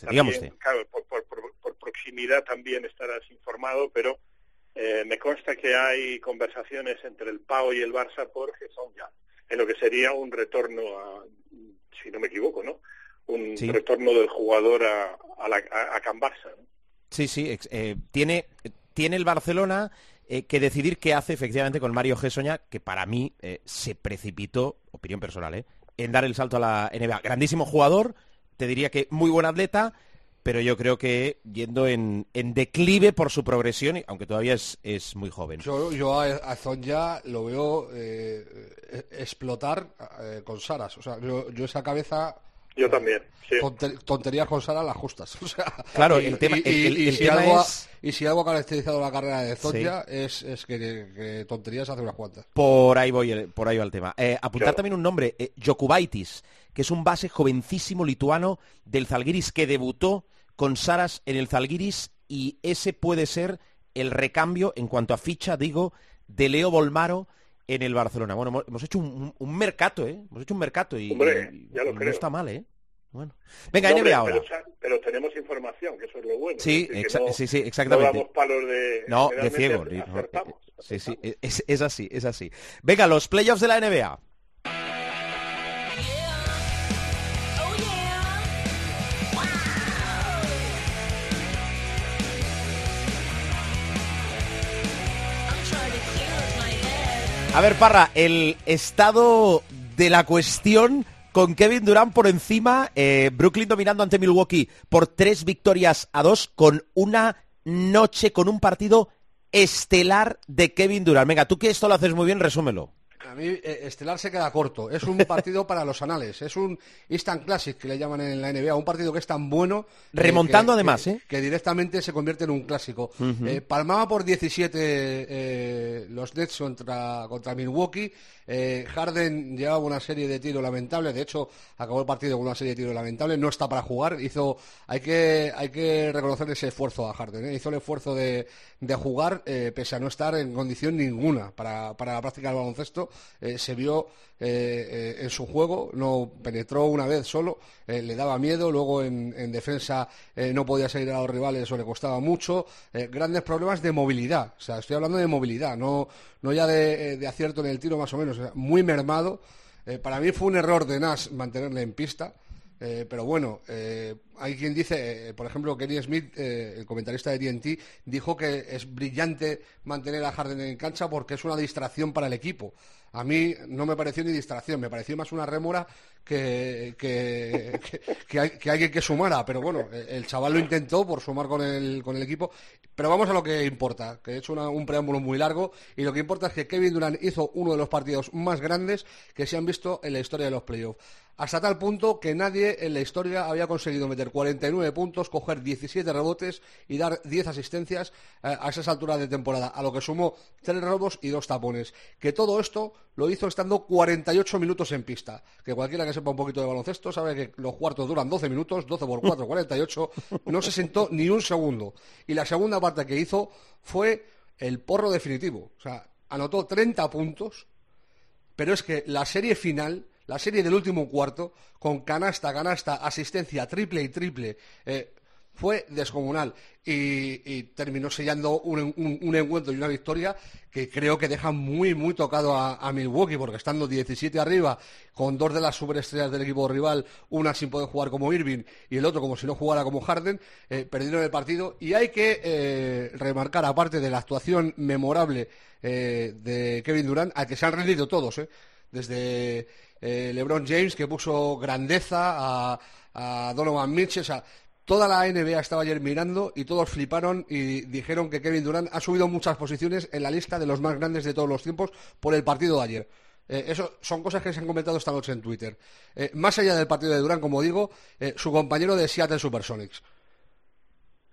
Claro, por, proximidad también estarás informado, pero me consta que hay conversaciones entre el Pau y el Barça por son ya en lo que sería un retorno a, si no me equivoco, ¿no? Un retorno del jugador a, a, la, a, Can Barça. ¿no? Sí, sí, eh, tiene, tiene el Barcelona eh, que decidir qué hace efectivamente con Mario Gessoña, que para mí eh, se precipitó, opinión personal, en dar el salto a la NBA. Grandísimo jugador, te diría que muy buen atleta, pero yo creo que yendo en, declive por su progresión, aunque todavía es, muy joven. Yo, yo a, Zonja lo veo explotar con Saras. O sea, yo, yo esa cabeza yo también. Sí. tonterías con Sara las justas. (laughs) claro, el tema, y, si algo, ha, y si algo ha caracterizado la carrera de es, es que, tonterías hace unas cuantas. Por ahí voy, por ahí va el tema. Eh, apuntar también un nombre, eh, Jokubaitis, que es un base jovencísimo lituano del Zalgiris que debutó con Saras en el Zalgiris y ese puede ser el recambio en cuanto a ficha, digo, de Leo Bolmaro en el Barcelona. Bueno, hemos hecho un, mercado, ¿eh? Hemos hecho un mercado y, no está mal, ¿eh? Bueno. Venga, NBA ahora. Pero, tenemos información, que eso es lo bueno. Sí, sí, sí, exactamente. No damos palos de... No, de ciego. sí, sí, es, es así, es así. Venga, los playoffs de la NBA. A ver, Parra, el estado de la cuestión con Kevin Durant por encima, eh, Brooklyn dominando ante Milwaukee por tres victorias a dos, con una noche, con un partido estelar de Kevin Durant. Venga, tú que esto lo haces muy bien, resúmelo. A mí eh, Estelar se queda corto. Es un partido para los anales. Es un Instant Classic que le llaman en la NBA. Un partido que es tan bueno. Remontando además, ¿eh? Que directamente se convierte en un clásico. Eh, palmaba por 17 los Nets contra, contra Milwaukee. Harden llevaba una serie de tiros lamentables. De hecho, acabó el partido con una serie de tiros lamentables. No está para jugar. Hizo, hay que, hay que reconocer ese esfuerzo a Harden. Hizo el esfuerzo de, de jugar pese a no estar en condición ninguna para, para la práctica del baloncesto eh, se vio eh, eh, en su juego, no penetró una vez solo, le daba miedo, luego en, defensa no podía seguir a los rivales, eso le costaba mucho, grandes problemas de movilidad, o sea, estoy hablando de movilidad, no, no ya de, acierto en el tiro más o menos, muy mermado. para mí fue un error de Nash mantenerle en pista. pero bueno, hay quien dice, por ejemplo, Kenny Smith, el comentarista de TNT, dijo que es brillante mantener a Harden en cancha porque es una distracción para el equipo a mí no me pareció ni distracción, me pareció más una rémora que, que, (laughs) que, alguien que sumara. Pero bueno, el chaval lo intentó por sumar con el, con el equipo. Pero vamos a lo que importa, que he hecho un preámbulo muy largo. Y lo que importa es que Kevin Durant hizo uno de los partidos más grandes que se han visto en la historia de los playoffs hasta tal punto que nadie en la historia había conseguido meter 49 puntos, coger 17 rebotes y dar 10 asistencias eh, a esas alturas de temporada, a lo que sumó 3 robos y 2 tapones. Que todo esto lo hizo estando 48 minutos en pista. Que cualquiera que sepa un poquito de baloncesto sabe que los cuartos duran 12 minutos, 12 por 4, 48. No se sentó ni un segundo. Y la segunda parte que hizo fue el porro definitivo. O sea, anotó 30 puntos, pero es que la serie final la serie del último cuarto, con canasta, canasta, asistencia triple y triple, eh, fue descomunal y, terminó sellando un, encuentro y una victoria que creo que deja muy, muy tocado a, Milwaukee, porque estando 17 arriba, con dos de las superestrellas del equipo rival, una sin poder jugar como Irving y el otro como si no jugara como Harden, eh, perdieron el partido. Y hay que eh, remarcar, aparte de la actuación memorable de Kevin Durant, a que se han rendido todos, desde eh, LeBron James, que puso grandeza a, Donovan Mitchell. Toda la NBA estaba ayer mirando y todos fliparon y dijeron que Kevin Durant ha subido muchas posiciones en la lista de los más grandes de todos los tiempos por el partido de ayer. Eh, eso son cosas que se han comentado esta noche en Twitter. Eh, más allá del partido de Durant, como digo, su compañero de Seattle Supersonics.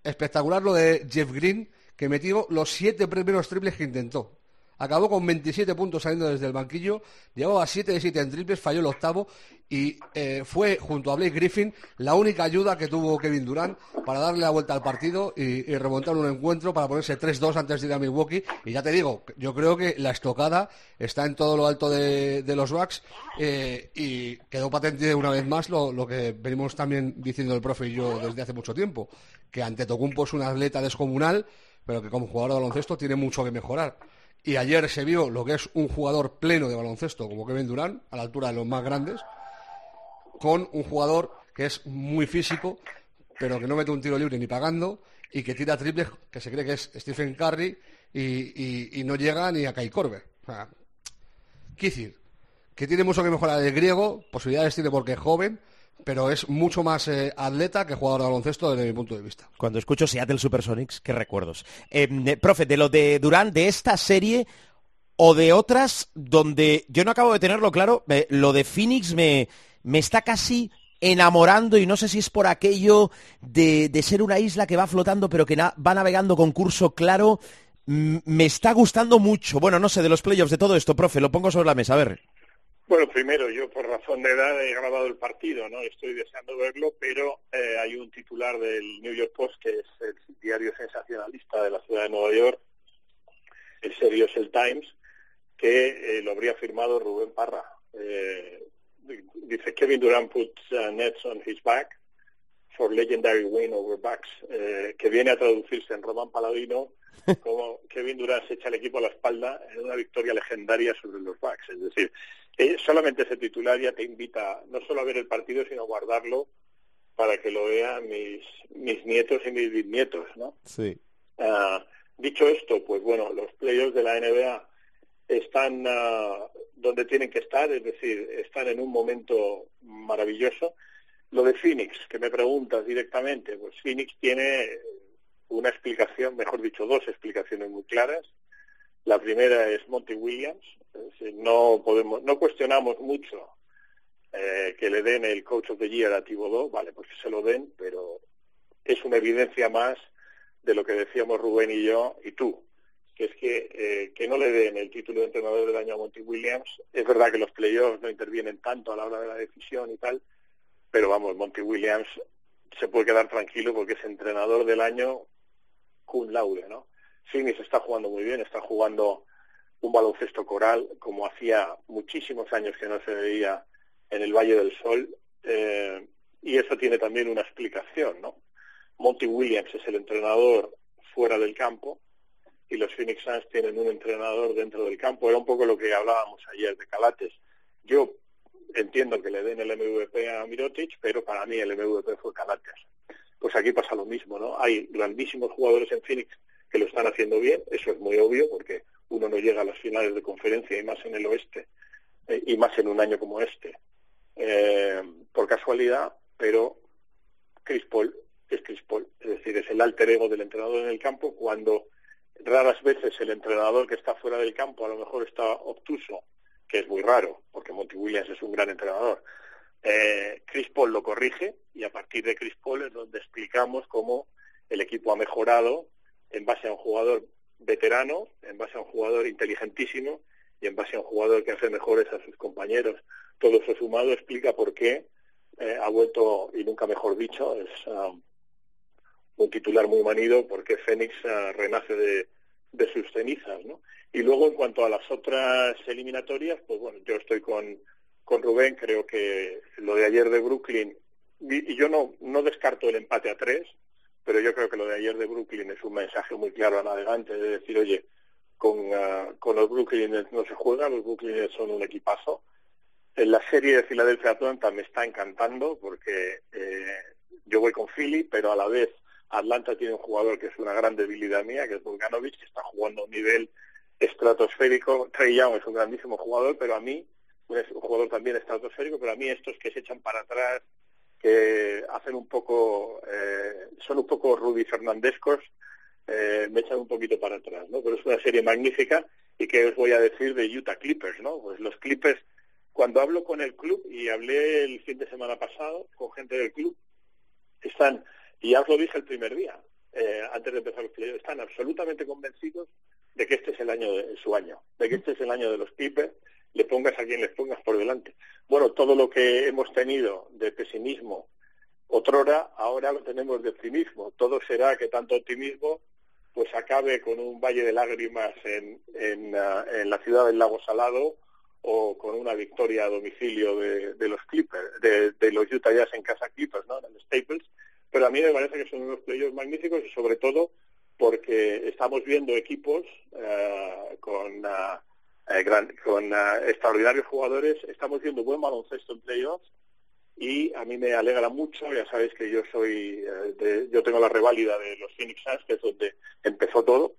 Espectacular lo de Jeff Green, que metió los siete primeros triples que intentó. Acabó con 27 puntos saliendo desde el banquillo, llevaba 7 de 7 en triples, falló el octavo y eh, fue, junto a Blake Griffin, la única ayuda que tuvo Kevin Durant para darle la vuelta al partido y, remontar un encuentro para ponerse 3-2 antes de ir a Milwaukee. Y ya te digo, yo creo que la estocada está en todo lo alto de, los Bucks eh, y quedó patente una vez más lo, que venimos también diciendo el profe y yo desde hace mucho tiempo, que ante Tocumpo es un atleta descomunal, pero que como jugador de baloncesto tiene mucho que mejorar. Y ayer se vio lo que es un jugador pleno de baloncesto como Kevin Durant, a la altura de los más grandes, con un jugador que es muy físico, pero que no mete un tiro libre ni pagando, y que tira triples que se cree que es Stephen Curry y, no llega ni a Kai Korver. O que tiene mucho que mejorar el griego, posibilidades tiene porque es joven, pero es mucho más eh, atleta que jugador de baloncesto desde mi punto de vista. Cuando escucho Seattle Supersonics, qué recuerdos. Em, eh, profe, de lo de Durán, de esta serie o de otras donde yo no acabo de tenerlo claro, lo de Phoenix me, me está casi enamorando y no sé si es por aquello de, ser una isla que va flotando pero que va navegando con curso claro. me está gustando mucho. Bueno, no sé, de los playoffs, de todo esto, profe, lo pongo sobre la mesa, a ver. Bueno, primero, yo por razón de edad he grabado el partido, ¿no? Estoy deseando verlo, pero eh, hay un titular del New York Post, que es el diario sensacionalista de la ciudad de Nueva York, el serio es el Times, que eh, lo habría firmado Rubén Parra. Eh, dice Kevin Durant puts uh, nets on his back for legendary win over Bucks, que viene a traducirse en Román Paladino como Kevin Durant se echa el equipo a la espalda en una victoria legendaria sobre los Bucks. Es decir, eh, solamente ese titular ya te invita no solo a ver el partido, sino a guardarlo para que lo vean mis, mis nietos y mis bisnietos, ¿no? Sí. Ah, dicho esto, pues bueno, los playoffs de la NBA están ah, donde tienen que estar, es decir, están en un momento maravilloso. Lo de Phoenix, que me preguntas directamente, pues Phoenix tiene una explicación, mejor dicho, dos explicaciones muy claras. La primera es Monty Williams. No podemos, no cuestionamos mucho eh, que le den el Coach of the Year a Thibodeau, vale, pues que se lo den, pero es una evidencia más de lo que decíamos Rubén y yo y tú, que es que, eh, que no le den el título de entrenador del año a Monty Williams. Es verdad que los playoffs no intervienen tanto a la hora de la decisión y tal, pero vamos, Monty Williams se puede quedar tranquilo porque es entrenador del año cum laude, ¿no? Phoenix está jugando muy bien, está jugando un baloncesto coral como hacía muchísimos años que no se veía en el Valle del Sol eh, y eso tiene también una explicación, ¿no? Monty Williams es el entrenador fuera del campo y los Phoenix Suns tienen un entrenador dentro del campo. Era un poco lo que hablábamos ayer de Calates. Yo entiendo que le den el MVP a Mirotic, pero para mí el MVP fue Calates. Pues aquí pasa lo mismo, ¿no? Hay grandísimos jugadores en Phoenix que lo están haciendo bien, eso es muy obvio porque uno no llega a las finales de conferencia y más en el oeste eh, y más en un año como este eh, por casualidad, pero Chris Paul es Chris Paul, es decir, es el alter ego del entrenador en el campo cuando raras veces el entrenador que está fuera del campo a lo mejor está obtuso, que es muy raro, porque Monty Williams es un gran entrenador. Eh, Chris Paul lo corrige y a partir de Chris Paul es donde explicamos cómo el equipo ha mejorado en base a un jugador veterano, en base a un jugador inteligentísimo y en base a un jugador que hace mejores a sus compañeros. Todo eso sumado explica por qué eh, ha vuelto, y nunca mejor dicho, es um, un titular muy manido, porque Fénix uh, renace de, de, sus cenizas. ¿no? Y luego, en cuanto a las otras eliminatorias, pues bueno, yo estoy con, con Rubén, creo que lo de ayer de Brooklyn, y, y yo no, no descarto el empate a tres, pero yo creo que lo de ayer de Brooklyn es un mensaje muy claro a navegante de decir, oye, con, ah, con los Brooklyn no se juega, los Brooklyn son un equipazo. En la serie de Filadelfia Atlanta me está encantando porque eh, yo voy con Philly, pero a la vez Atlanta tiene un jugador que es una gran debilidad mía, que es Bogdanovich, que está jugando a un nivel estratosférico. Trey Young es un grandísimo jugador, pero a mí un, jugador también estratosférico, pero a mí estos que se echan para atrás, que hacen un poco, eh, son un poco Rudy Fernandescos, eh, me echan un poquito para atrás, ¿no? Pero es una serie magnífica y que os voy a decir de Utah Clippers, ¿no? Pues los Clippers, cuando hablo con el club, y hablé el fin de semana pasado con gente del club, están, y ya os lo dije el primer día, eh, antes de empezar los playoffs, están absolutamente convencidos de que este es el año de su año, de que este es el año de los Clippers, le pongas a quien les pongas por delante. Bueno, todo lo que hemos tenido de pesimismo otrora, ahora lo tenemos de optimismo. Todo será que tanto optimismo pues acabe con un valle de lágrimas en, en, ah, la ciudad del lago Salado o con una victoria a domicilio de, los Clippers, de, los Utah Jazz en casa Clippers, ¿no? En Staples. Pero a mí me parece que son unos playoffs magníficos y sobre todo porque estamos viendo equipos ah, con, ah, eh, con extraordinarios jugadores, estamos viendo buen baloncesto en playoffs y a mí me alegra mucho, ya sabéis que yo soy, eh, yo tengo la reválida de los Phoenix Suns, que es donde empezó todo,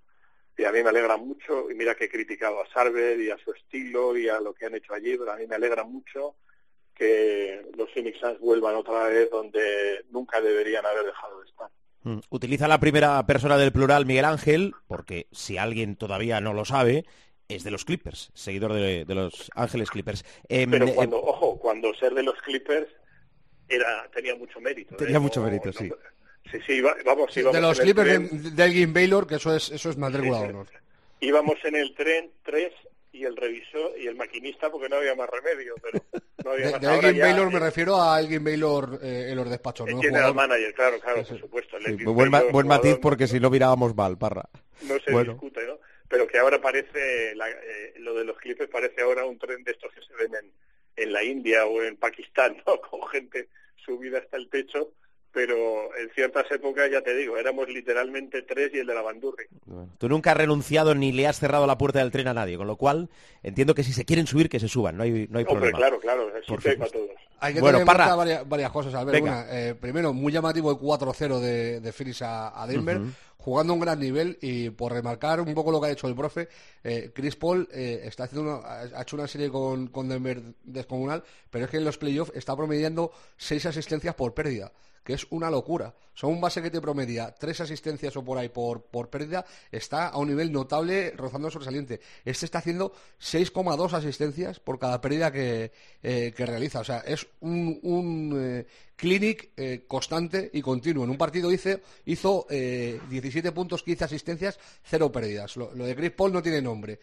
y a mí me alegra mucho, y mira que he criticado a Sarver y a su estilo y a lo que han hecho allí, pero a mí me alegra mucho que los Phoenix Suns vuelvan otra vez donde nunca deberían haber dejado de estar. Mm. Utiliza la primera persona del plural Miguel Ángel, porque si alguien todavía no lo sabe, es de los Clippers, seguidor de, los Ángeles Clippers. Em, pero cuando, eh, ojo, cuando ser de los Clippers era tenía mucho mérito. Tenía ¿eh? mucho mérito, sí. Sí, sí, vamos, De los Clippers de, Elgin Baylor, que eso es, eso es honor. Íbamos en el tren tres y el revisor y el maquinista porque no había más remedio, pero no había de, Elgin Baylor me refiero a Elgin Baylor eh, en los despachos, ¿no? General manager, claro, claro, por supuesto. buen, buen matiz porque si no mirábamos mal, Parra. No se discute, ¿no? Pero que ahora parece, eh, lo de los Clippers parece ahora un tren de estos que se ven en, en la India o en Pakistán, (laughs) ¿no? Con gente subida hasta el techo, pero en ciertas épocas, ya te digo, éramos literalmente tres y el de la bandurri. tú nunca has renunciado ni le has cerrado la puerta del tren a nadie, con lo cual entiendo que si se quieren subir, que se suban, no hay, no hay Hombre, problema. claro, claro, hay para todos. Hay que tener varias, varias, cosas. A ver, eh, primero, muy llamativo el 4-0 de, de Phoenix a, Denver. Jugando a un gran nivel y por remarcar un poco lo que ha hecho el profe, eh, Chris Paul eh, está haciendo ha hecho una serie con, con Denver descomunal, pero es que en los playoffs está promediando seis asistencias por pérdida que es una locura. son un base que te promedia tres asistencias o por ahí por, por pérdida, está a un nivel notable rozando sobresaliente. Este está haciendo 6,2 asistencias por cada pérdida que, eh, que, realiza. O sea, es un, un eh, clinic eh, constante y continuo. En un partido hizo, hizo 17 puntos, 15 asistencias, cero pérdidas. Lo, de Chris Paul no tiene nombre.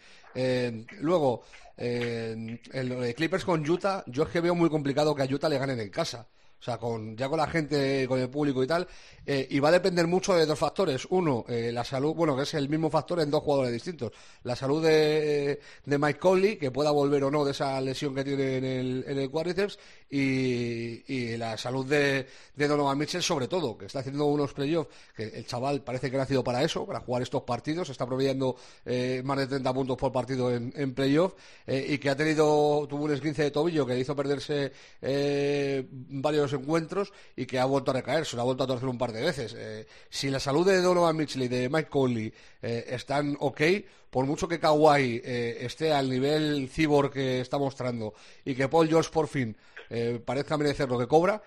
luego, el, de Clippers con Utah, yo es que veo muy complicado que a Utah le ganen en casa. O sea, con, ya con la gente, con el público y tal. Eh, y va a depender mucho de dos factores. Uno, eh, la salud, bueno, que es el mismo factor en dos jugadores distintos. La salud de, de Mike Conley, que pueda volver o no de esa lesión que tiene en el, en el. Y, y, la salud de, de, Donovan Mitchell, sobre todo, que está haciendo unos playoffs. Que el chaval parece que ha nacido para eso, para jugar estos partidos. Está proveyendo eh, más de 30 puntos por partido en, en playoff. y que ha tenido, tuvo un esguince de tobillo que hizo perderse varios encuentros y que ha vuelto a recaer, se lo ha vuelto a torcer un par de veces. Eh, si la salud de Donovan Mitchell y de Mike Conley eh, están ok, por mucho que Kawhi eh, esté al nivel cibor que está mostrando y que Paul George por fin parezca merecer lo que cobra,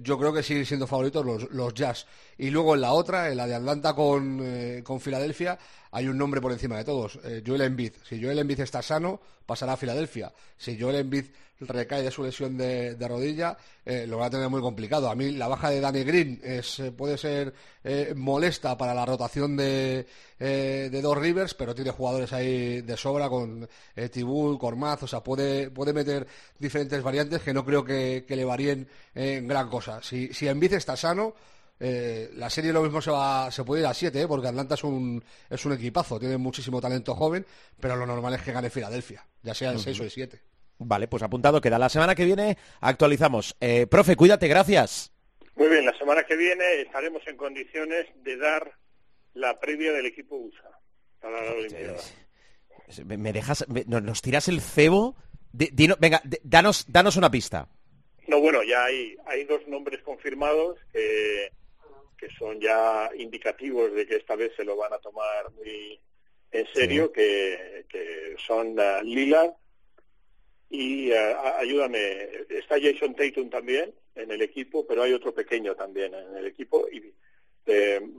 yo creo que siguen siendo favoritos los, los, Jazz. Y luego en la otra, en la de Atlanta con, con Filadelfia, hay un nombre por encima de todos, Joel Embiid. Si Joel Embiid está sano, pasará a Filadelfia. Si Joel Embiid recae de su lesión de, rodilla, eh, lo va a tener muy complicado. A mí la baja de Danny Green es, eh, puede ser eh, molesta para la rotación de, de dos Rivers, pero tiene jugadores ahí de sobra con Tibul, Cormaz, o sea, puede, puede meter diferentes variantes que no creo que, le varíen en gran cosa. Si, si Embiid está sano, la serie lo mismo se va se puede ir a 7 porque Atlanta es un es un equipazo tiene muchísimo talento joven pero lo normal es que gane Filadelfia ya sea el 6 o el 7 Vale, pues apuntado queda. La semana que viene actualizamos. Eh, profe, cuídate, gracias. Muy bien, la semana que viene estaremos en condiciones de dar la previa del equipo USA para la Olimpiada. Me dejas, nos tiras el cebo. venga, danos, danos una pista. No, bueno, ya hay, hay dos nombres confirmados que, que son ya indicativos de que esta vez se lo van a tomar muy en serio, que, que son uh, Lillard y ayúdame, está Jason Tatum también en el equipo, pero hay otro pequeño también en el equipo y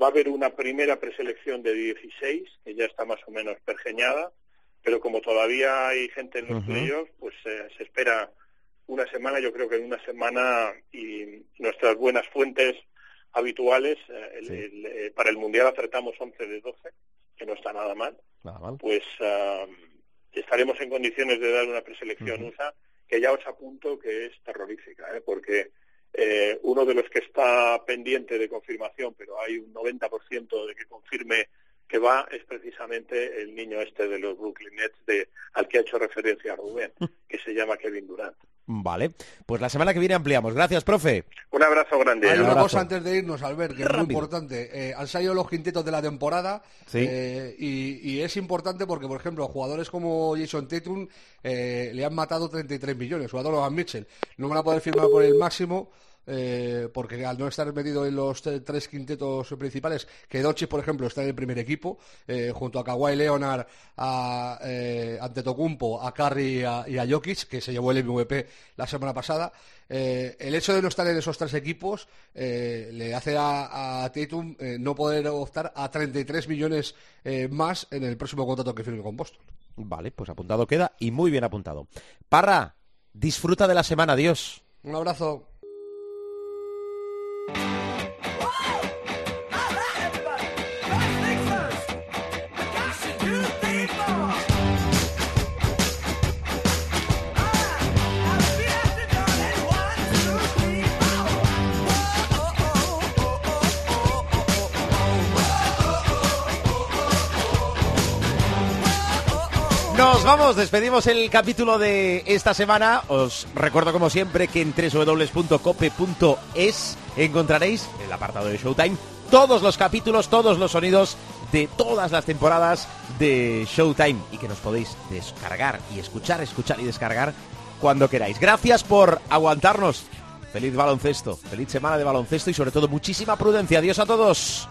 va a haber una primera preselección de 16 que ya está más o menos pergeñada, pero como todavía hay gente en los uh pues se espera una semana, yo creo que en una semana y nuestras buenas fuentes habituales, eh, eh, para el Mundial acertamos 11 de 12, que no está nada mal, pues estaremos en condiciones de dar una preselección USA que ya os apunto que es terrorífica, ¿eh? porque uno de los que está pendiente de confirmación, pero hay un 90% de que confirme que va es precisamente el niño este de los Brooklyn Nets de, al que ha hecho referencia Rubén, (laughs) que se llama Kevin Durant. Vale, pues la semana que viene ampliamos. Gracias, profe. Un abrazo grande. Hay una cosa antes de irnos, Albert, que es muy importante. Eh, han salido los quintetos de la temporada eh, y, es importante porque, por ejemplo, jugadores como Jason Tatum eh, le han matado 33 millones, jugador Van Mitchell. No van a poder firmar por el máximo eh, porque al no estar metido en los tres quintetos principales, que Doncic, por ejemplo, está en el primer equipo, eh, junto a Kawhi Leonard, a eh, Antetokounmpo, a Curry y a, Jokic, que se llevó el MVP la semana pasada, el hecho de no estar en esos tres equipos le hace a, a Tatum no poder optar a 33 millones más en el próximo contrato que firme con Boston. Vale, pues apuntado queda y muy bien apuntado. Parra, disfruta de la semana, adiós. Un abrazo. Vamos, despedimos el capítulo de esta semana. Os recuerdo como siempre que en www.cope.es encontraréis en el apartado de Showtime todos los capítulos, todos los sonidos de todas las temporadas de Showtime y que nos podéis descargar y escuchar, escuchar y descargar cuando queráis. Gracias por aguantarnos. Feliz baloncesto, feliz semana de baloncesto y sobre todo muchísima prudencia. Adiós a todos.